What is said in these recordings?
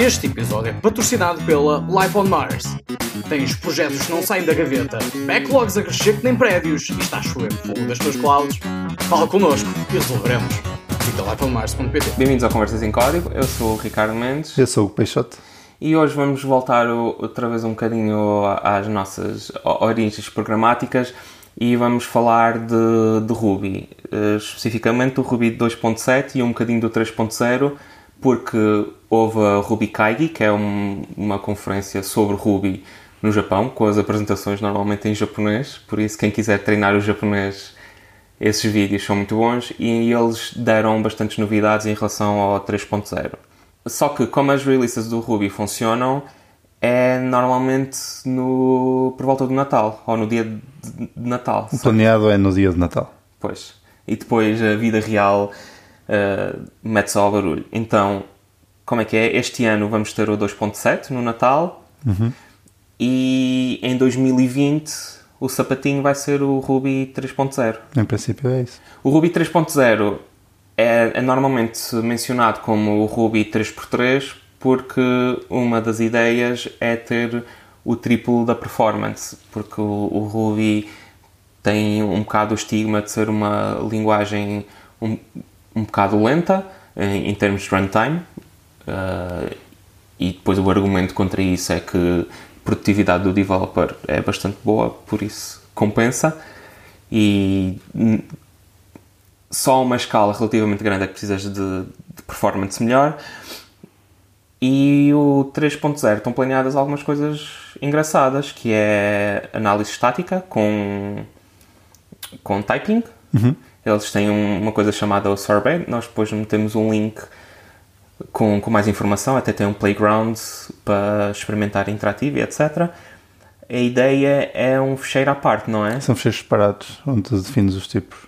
Este episódio é patrocinado pela Life on Mars. Tens projetos que não saem da gaveta, backlogs a crescer que nem prédios e está a chover fogo das tuas clouds? Fala connosco e resolveremos. Visita lifeonmars.pt Bem-vindos ao Conversas em Código, eu sou o Ricardo Mendes Eu sou o Peixote. e hoje vamos voltar outra vez um bocadinho às nossas origens programáticas e vamos falar de, de Ruby, eh, especificamente do Ruby 2.7 e um bocadinho do 3.0, porque houve a Ruby Kaigi, que é um- uma conferência sobre Ruby no Japão, com as apresentações normalmente em japonês, por isso quem quiser treinar o japonês esses vídeos são muito bons e eles deram bastantes novidades em relação ao 3.0. Só que como as releases do Ruby funcionam, é normalmente no, por volta do Natal, ou no dia de de Natal. O planeado é no dia de Natal. Pois. E depois a vida real uh, mete só ao barulho. Então, como é que é? Este ano vamos ter o 2.7 no Natal e em 2020 o sapatinho vai ser o Ruby 3.0. Em princípio é isso. O Ruby 3.0 é, é normalmente mencionado como o Ruby 3x3 porque uma das ideias é ter o triplo da performance, porque o, o Ruby tem um bocado o estigma de ser uma linguagem um, um bocado lenta em, em termos de runtime uh, e depois o argumento contra isso é que a produtividade do developer é bastante boa, por isso compensa e só uma escala relativamente grande é que precisas de, de performance melhor. E o 3.0 estão planeadas algumas coisas engraçadas, que é análise estática com, com typing. Eles têm um- uma coisa chamada o Sorbet, nós depois metemos um link com, com mais informação, até tem um playground para experimentar interativo e etc. A ideia é um fecheiro à parte, não é? São fecheiros separados, onde tu defines os tipos.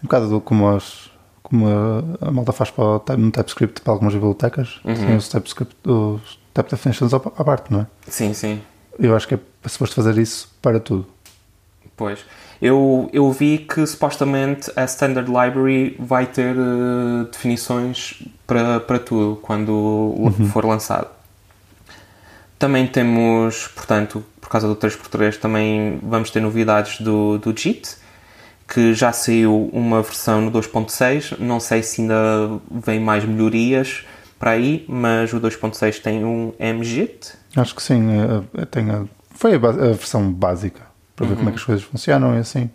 Um bocado do- como, as, como a, a malta faz para o, no TypeScript para algumas bibliotecas. Tem os TypeScript, os type definitions à parte, não é? Sim, sim. Eu acho que é suposto fazer isso para tudo. Pois. Eu, eu vi que supostamente a Standard Library vai ter eh, definições para, para tudo quando l- for lançado. Também temos, portanto, por causa do 3x3, também vamos ter novidades do, do JIT, que já saiu uma versão no 2.6. Não sei se ainda vem mais melhorias para aí, mas o 2.6 tem um MJIT. Acho que sim. eh, eh, tem a- foi a, a versão básica para ver como é que as coisas funcionam e assim.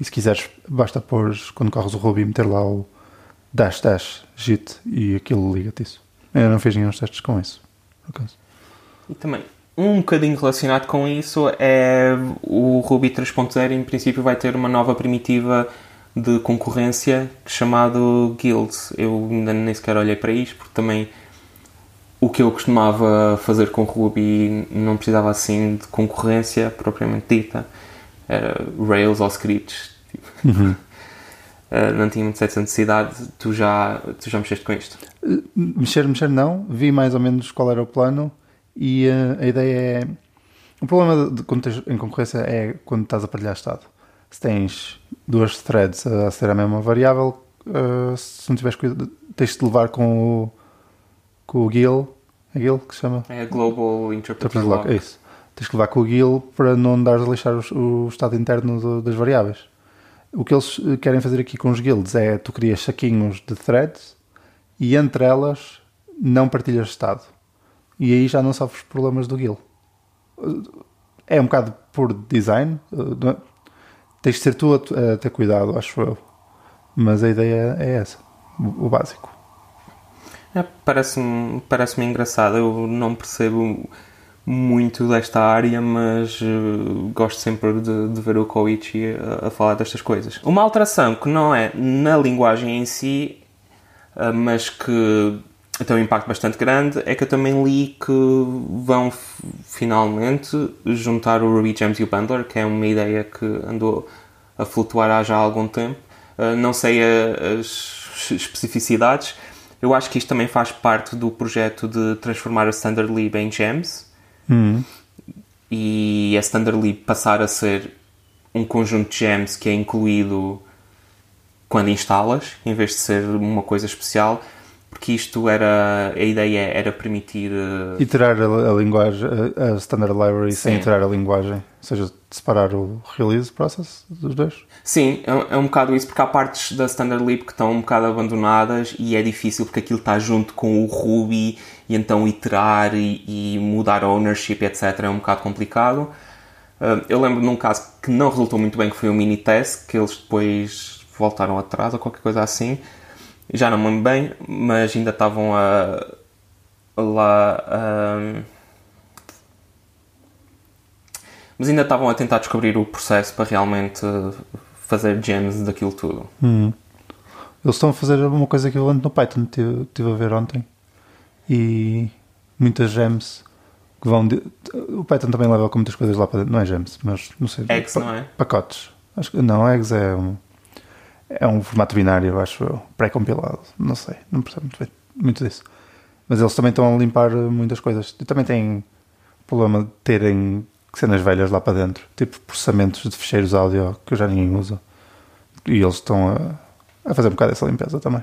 E se quiseres, basta pôr, quando corres o Ruby, meter lá o dash dash git e aquilo liga-te isso. Eu não fiz nenhum testes com isso, por acaso. E também, um bocadinho relacionado com isso é o Ruby 3.0 em princípio vai ter uma nova primitiva de concorrência chamado Guilds. Eu ainda nem sequer olhei para isto porque também que eu costumava fazer com Ruby não precisava assim de concorrência propriamente dita. Era Rails ou scripts. tipo. Eh, não tinha muito essa necessidade. Tu já, tu já mexeste com isto? Mexer, mexer não. Vi mais ou menos qual era o plano e eh, a ideia é... O problema de quando tens em concorrência é quando estás a partilhar estado. Se tens duas threads a ser a mesma variável, eh, se não tiveres cuidado, tens de levar com o, com o GIL, é GIL que se chama? É Global Interpreter Interpreter lock, é isso. Tens que levar com o GIL para não dares a lixar os- o, estado interno do- das variáveis. O que eles eh, querem fazer aqui com os guilds é tu crias saquinhos de threads e entre elas não partilhas estado. E aí já não sofres problemas do GIL. É um bocado por design. eh? Tens de ser tu a, a ter cuidado, acho eu. Mas a ideia é essa. O básico. É, Parece-me parece engraçado. Eu não percebo muito desta área, mas eh, gosto sempre de, de ver o Koichi a, a falar destas coisas. Uma alteração que não é na linguagem em si, eh, mas que tem um impacto bastante grande, é que eu também li que vão finalmente juntar o Ruby Gems e o Bundler, que é uma ideia que andou a flutuar há já algum tempo. Uh, não sei as especificidades. Eu acho que isto também faz parte do projeto de transformar a Standard Lib em Gems. E a Standard Lib passar a ser um conjunto de gems que é incluído quando instalas, em vez de ser uma coisa especial, porque isto era a ideia era permitir uh, iterar a, a linguagem, a, a standard library Sim. sem iterar a linguagem, ou seja, separar o release process dos dois. Sim, é, um- é um bocado isso, porque há partes da Standard Lib que estão um bocado abandonadas e é difícil porque aquilo está junto com o Ruby e então iterar e, e mudar a ownership, etc. é um bocado complicado. Uh, eu lembro de um caso que não resultou muito bem, que foi o Minitest, que eles depois voltaram atrás ou qualquer coisa assim. Já não me lembro bem, mas ainda estavam a, lá. a- mas ainda estavam a tentar descobrir o processo para realmente fazer gems daquilo tudo. Eles estão a fazer uma coisa equivalente no Python, estive estive a ver ontem. E muitas gems que vão. De... O Python também leva com muitas coisas lá para dentro. Não é gems, mas não sei. Eggs, pa- não é? Pacotes. Acho que, não, eggs é um, é um formato binário, acho pré-compilado. Não sei, não percebo muito, bem, muito disso. Mas eles também estão a limpar muitas coisas. E também têm problema de terem cenas velhas lá para dentro, tipo processamentos de ficheiros áudio que já ninguém usa. E eles estão a, a fazer um bocado essa limpeza também.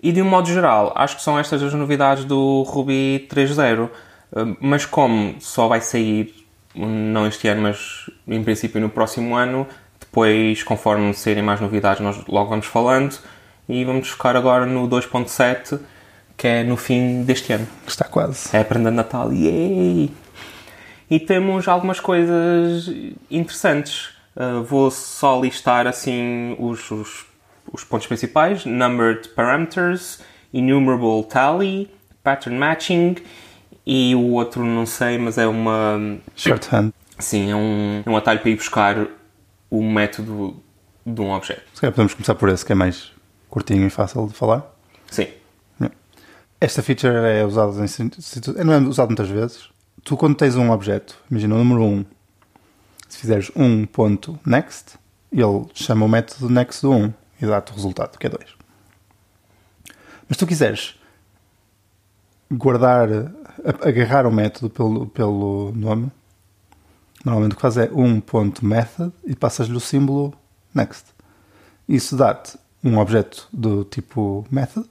E de um modo geral, acho que são estas as novidades do Ruby 3.0. Uh, Mas como só vai sair, não este ano, mas em princípio no próximo ano, depois, conforme saírem mais novidades, nós logo vamos falando. E vamos focar agora no 2.7, que é no fim deste ano. Está quase. É a prenda de Natal. Yay! E temos algumas coisas interessantes. Uh, vou só listar assim os, os, os pontos principais: Numbered Parameters, Enumerable Tally, Pattern Matching e o outro não sei, mas é uma. Shorthand. Sim, é um, é um atalho para ir buscar o método de um objeto. Se calhar podemos começar por esse, que é mais curtinho e fácil de falar. Sim. Esta feature é usada em não é usada muitas vezes. Tu quando tens um objeto, imagina o número 1, se fizeres 1.next, ele chama o método next do 1 e dá-te o resultado, que é 2. Mas se tu quiseres guardar, agarrar o método pelo, pelo nome, normalmente o que faz é 1.method e passas-lhe o símbolo next. Isso dá-te um objeto do tipo method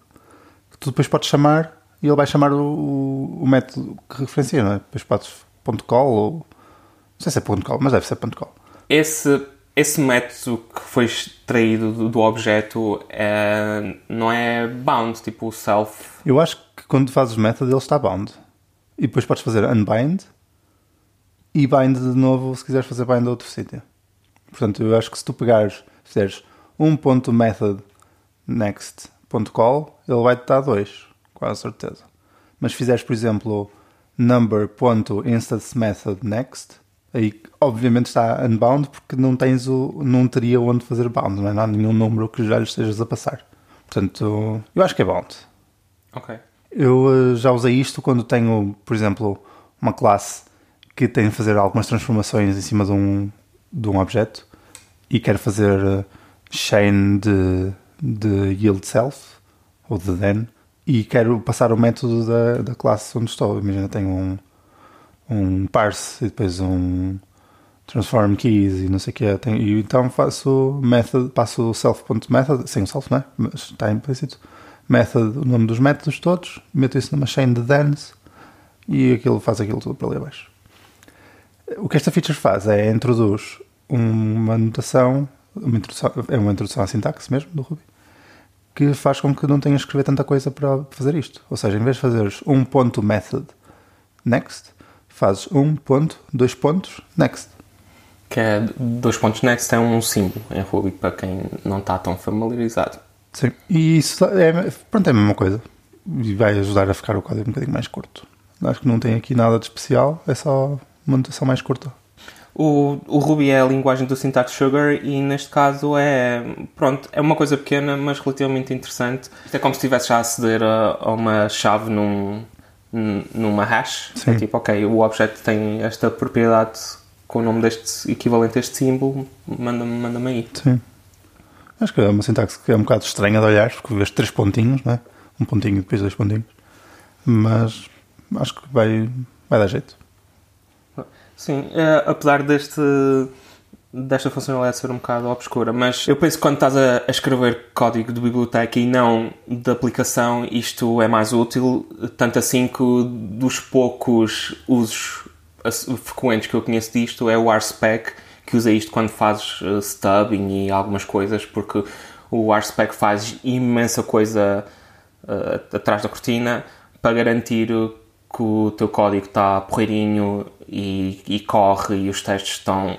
que tu depois podes chamar e ele vai chamar o, o, método que referencia, não é? Depois podes ponto .call ou... Não sei se é ponto .call, mas deve ser ponto .call. Esse, esse método que foi extraído do, do objeto é, não é bound, tipo self. Eu acho que quando fazes método ele está bound. E depois podes fazer unbind e bind de novo se quiseres fazer bind a outro sítio. Portanto, eu acho que se tu pegares, fizeres um ponto method next ponto call, ele vai-te dar dois, quase certeza. Mas se fizeres, por exemplo, number ponto instance method next, aí obviamente está unbound porque não tens o, não teria onde fazer bound, não é? Não há nenhum número que já lhe estejas a passar. Portanto, eu acho que é bound. Ok. Eu eh, já usei isto quando tenho, por exemplo, uma classe que tem de fazer algumas transformações em cima de um, de um objeto e quero fazer eh, chain de, de yield self ou de then e quero passar o método da, da classe onde estou. Imagina, tenho um, um parse e depois um transform keys e não sei o que tenho, e então faço method, passo o self.method, sem o self, não é? Mas está implícito. Method, o nome dos métodos todos, meto isso numa chain de thens e aquilo faz aquilo tudo para ali abaixo. O que esta feature faz é introduz uma notação, uma introdução, é uma introdução à sintaxe mesmo do Ruby, que faz com que não tenhas que escrever tanta coisa para fazer isto. Ou seja, em vez de fazeres um ponto method next, fazes um ponto, dois pontos, next. Que é dois pontos next é um símbolo em Ruby para quem não está tão familiarizado. Sim. E isso é, pronto, é a mesma coisa. E vai ajudar a ficar o código um bocadinho mais curto. Acho que não tem aqui nada de especial, é só uma notação mais curta. O, o Ruby é a linguagem do syntax sugar e neste caso é pronto é uma coisa pequena mas relativamente interessante. Isto é como se estivesse já a aceder a, a uma chave num, num- numa hash. É tipo, ok, o objeto tem esta propriedade com o nome deste equivalente a este símbolo, manda-me manda aí. Sim. Acho que é uma sintaxe que é um bocado estranha de olhar, porque vês três pontinhos, não é? Um pontinho e depois dois pontinhos. Mas acho que vai, vai dar jeito. Sim, eh, apesar deste desta funcionalidade ser um bocado obscura, mas eu penso que quando estás a, a, escrever código de biblioteca e não de aplicação, isto é mais útil, tanto assim que dos poucos usos frequentes que eu conheço disto é o RSpec, que usa isto quando fazes uh, stubbing e algumas coisas, porque o RSpec faz imensa coisa uh, atrás da cortina para garantir que o teu código está porreirinho e, e corre e os testes estão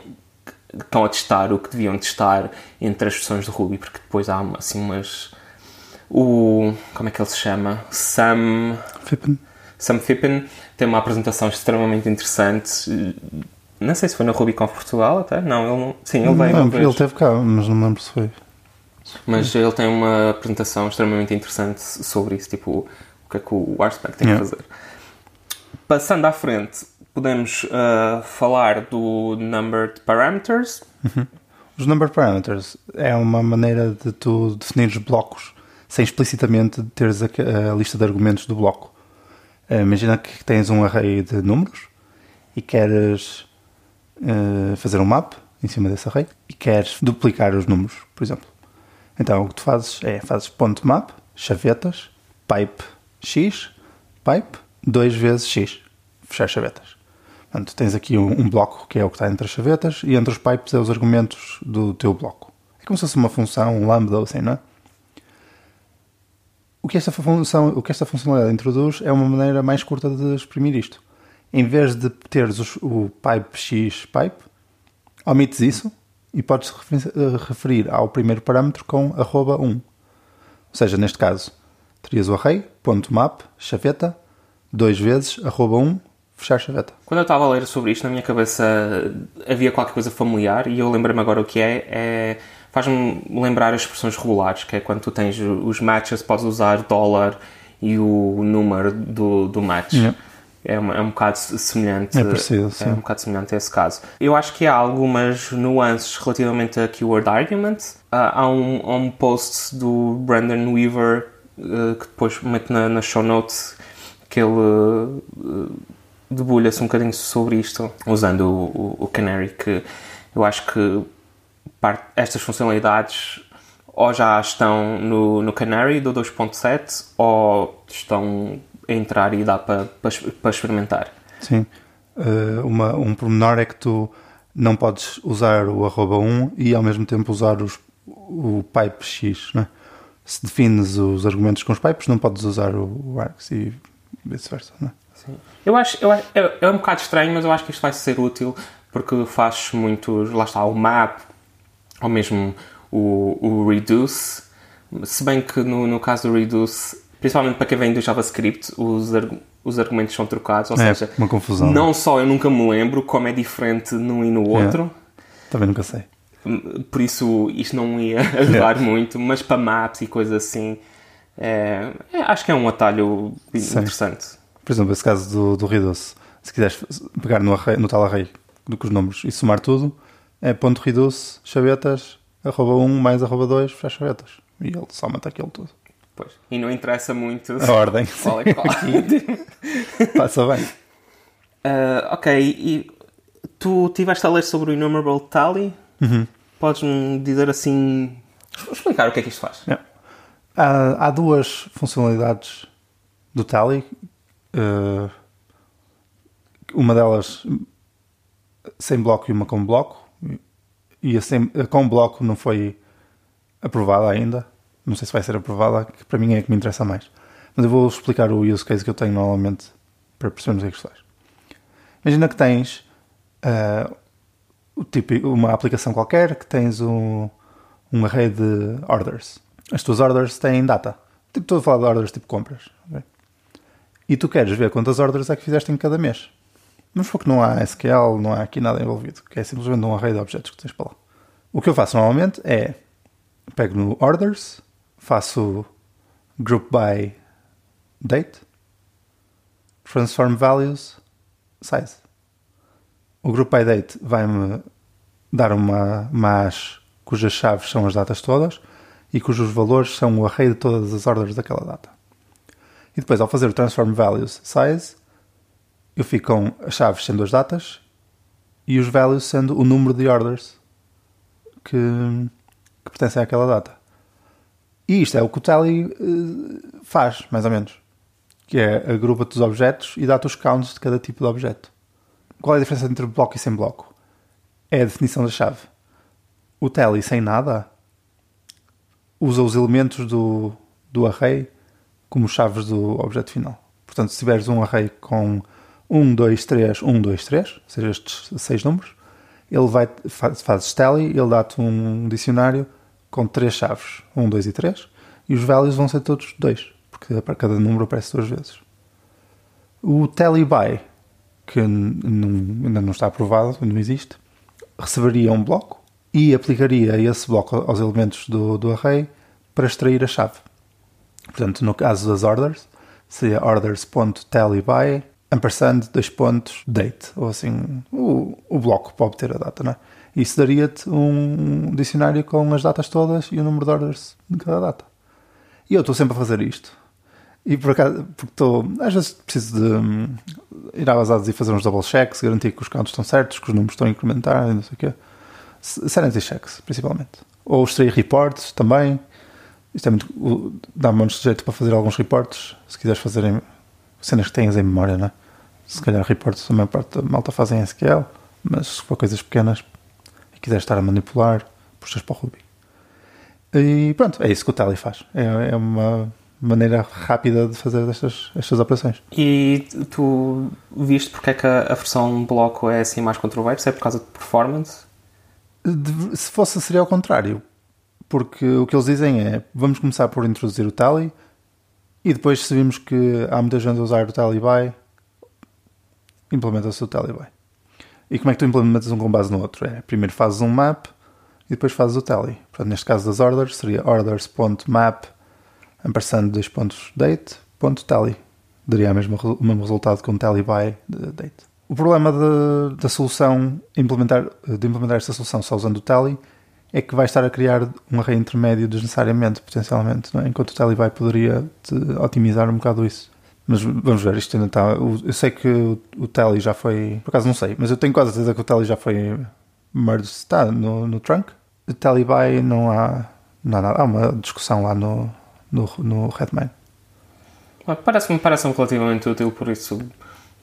estão a testar o que deviam testar entre as versões do Ruby, porque depois há assim umas. O. Como é que ele se chama? Sam. Fippen. Sam Fippen tem uma apresentação extremamente interessante. Não sei se foi na RubyConf Portugal até. Não, ele não. Sim, ele veio. Não, ele teve cá, mas não me lembro se foi. Mas ele tem uma apresentação extremamente interessante sobre isso, tipo, o que é que o RSpec tem yeah. que fazer. Passando à frente, podemos uh, falar do numbered parameters. Uhum. Os numbered parameters é uma maneira de tu definir os blocos sem explicitamente teres a, a lista de argumentos do bloco. Uh, imagina que tens um array de números e queres uh, fazer um map em cima desse array e queres duplicar os números, por exemplo. Então o que tu fazes é fazes ponto map, chavetas, pipe x, pipe, 2 vezes x, fechar chavetas. Portanto, tens aqui um, um, bloco que é o que está entre as chavetas e entre os pipes é os argumentos do teu bloco. É como se fosse uma função, um lambda ou assim, não é? O que esta função, o que esta funcionalidade introduz é uma maneira mais curta de exprimir isto. Em vez de teres o pipe x pipe, omites isso e podes referir ao primeiro parâmetro com arroba 1. Ou seja, neste caso, terias o array, ponto map, chaveta, dois vezes, arroba 1, fechar chaveta. Quando eu estava a ler sobre isto, na minha cabeça havia qualquer coisa familiar e eu lembro-me agora o que é. é Faz-me lembrar as expressões regulares, que é quando tu tens os matches, podes usar dólar e o número do, do match. Yeah. É, um, é um bocado semelhante. É parecido, sim. É um bocado semelhante a esse caso. Eu acho que há algumas nuances relativamente a keyword argument. Uh, há, um, há um post do Brandon Weaver uh, que depois meto na, na show notes que ele uh, debulha-se um bocadinho sobre isto, usando o, o, o Canary, que eu acho que estas funcionalidades ou já estão no, no Canary do 2.7 ou estão a entrar e dá para, para, para experimentar. Sim. Uh, uma, um pormenor é que tu não podes usar o arroba 1 e ao mesmo tempo usar os, o pipe X. Né? Se defines os argumentos com os pipes, não podes usar o, o args e vice-versa. Né? Sim. Eu acho, eu, é, é um bocado estranho, mas eu acho que isto vai ser útil porque faz muitos. Lá está, o map, ou mesmo o, o reduce. Se bem que no, no caso do reduce, principalmente para quem vem do JavaScript, os, os argumentos são trocados. Ou é, seja, uma confusão. Não só eu nunca me lembro como é diferente num e no outro. É. Também nunca sei. Por isso isto não ia ajudar é. muito, mas para maps e coisas assim, é, é, acho que é um atalho Sim. interessante. Por exemplo, esse caso do, do Reduce, se quiseres pegar no, array, no tal array que os números e somar tudo, é ponto reduce, chavetas, arroba 1 mais arroba 2, fecha chavetas. E ele soma-te aquilo tudo. Pois. E não interessa muito a ordem. Qual é qual. Passa bem. Uh, ok, e tu tiveste a ler sobre o Innumerable Tally? Uhum. Podes-me dizer assim. explicar o que é que isto faz? Yeah. Há, há duas funcionalidades do Tally Uh, uma delas sem bloco e uma com bloco. E a, sem, a com bloco não foi aprovada ainda. Não sei se vai ser aprovada, que para mim é que me interessa mais. Mas eu vou explicar o use case que eu tenho normalmente para percebermos o que é que faz. Imagina que tens uh, tipo, uma aplicação qualquer que tens um, um array de orders. As tuas orders têm data. Tipo, estou a falar de orders tipo compras. Okay? E tu queres ver quantas ordens é que fizeste em cada mês. Mas porque não há SQL, não há aqui nada envolvido, que é simplesmente um array de objetos que tens para lá. O que eu faço normalmente é pego no orders, faço group by date, transform values, size. O group by date vai-me dar uma, uma hash cujas chaves são as datas todas e cujos valores são o array de todas as ordens daquela data. E depois, ao fazer o transform values size, eu fico com as chaves sendo as datas e os values sendo o número de orders que, que pertencem àquela data. E isto é o que o Tally uh, faz, mais ou menos. Que é agrupa-te os objetos e dá-te os counts de cada tipo de objeto. Qual é a diferença entre bloco e sem bloco? É a definição da chave. O Tally sem nada usa os elementos do, do array como chaves do objeto final. Portanto, se tiveres um array com 1, 2, 3, 1, 2, 3, ou seja, estes seis números, ele vai, faz, fazes tally, ele dá-te um dicionário com três chaves, 1, 2 e 3, e os values vão ser todos 2, porque para cada número aparece duas vezes. O tally by, que ainda não está aprovado, não existe, receberia um bloco e aplicaria esse bloco aos elementos do, do array para extrair a chave. Portanto, no caso das orders, seria orders.tallyby ampersand dois pontos date, ou assim, o, o bloco para obter a data, não é? Isso daria-te um dicionário com as datas todas e o número de orders de cada data. E eu estou sempre a fazer isto. E por acaso, porque estou, às vezes preciso de um, ir à base e fazer uns double checks, garantir que os counts estão certos, que os números estão a incrementar não sei o quê. Sanity checks, principalmente. Ou extrair reports também. Isto é muito. dá-me jeito para fazer alguns reportes, se quiseres fazer em, cenas que tenhas em memória, não é? Se calhar reportes a maior parte da malta fazem em SQL, mas se for coisas pequenas e quiseres estar a manipular, puxas para o Ruby. E pronto, é isso que o Tally faz. É, é uma maneira rápida de fazer estas, estas operações. E tu viste porque é que a, a versão bloco é assim mais controversa? É por causa de performance? De, se fosse, seria ao contrário. Porque o que eles dizem é: vamos começar por introduzir o Tally e depois, se vimos que há muita gente a usar o Tally implementa-se o Tally E como é que tu implementas um com base no outro? É, primeiro fazes um map e depois fazes o tally. Portanto, neste caso das orders, seria orders.map ampersand dois pontos date ponto tally. Daria o mesmo, o mesmo resultado com tally by date. O problema de, da solução, implementar, de implementar esta solução só usando o tally, é que vai estar a criar um array intermédio desnecessariamente, potencialmente, é? enquanto o by poderia otimizar um bocado isso. Mas vamos ver, isto ainda está. Eu sei que o, o Tally já foi. Por acaso não sei, mas eu tenho quase certeza que o Tally já foi merged. Está no, no trunk. O by não há, não há nada. Há uma discussão lá no, no, no Redmine. Parece-me parece relativamente útil, por isso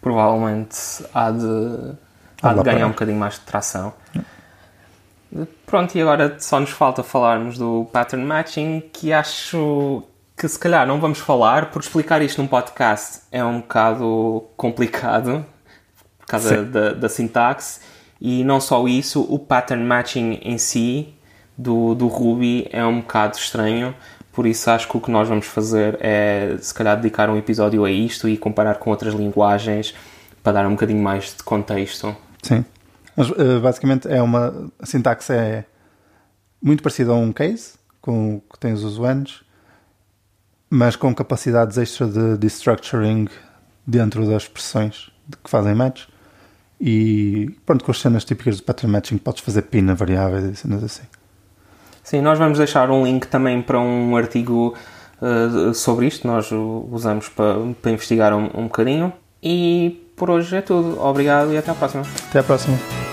provavelmente há de, há de ganhar um bocadinho mais de tração. Pronto, e agora só nos falta falarmos do pattern matching, que acho que se calhar não vamos falar, porque explicar isto num podcast é um bocado complicado por causa da, da, sintaxe. E não só isso, o pattern matching em si do, do Ruby é um bocado estranho. Por isso acho que o que nós vamos fazer é se calhar dedicar um episódio a isto e comparar com outras linguagens para dar um bocadinho mais de contexto. Sim. Mas uh, basicamente é uma. A sintaxe é muito parecida a um case, com que tens os whens, mas com capacidades extra de destructuring dentro das expressões que fazem match. E pronto, com as cenas típicas do pattern matching, podes fazer pin a variáveis e cenas assim. Sim, nós vamos deixar um link também para um artigo uh, sobre isto, nós usamos para, para investigar um, um bocadinho. E por hoje é tudo. Obrigado e até à próxima. Até à próxima.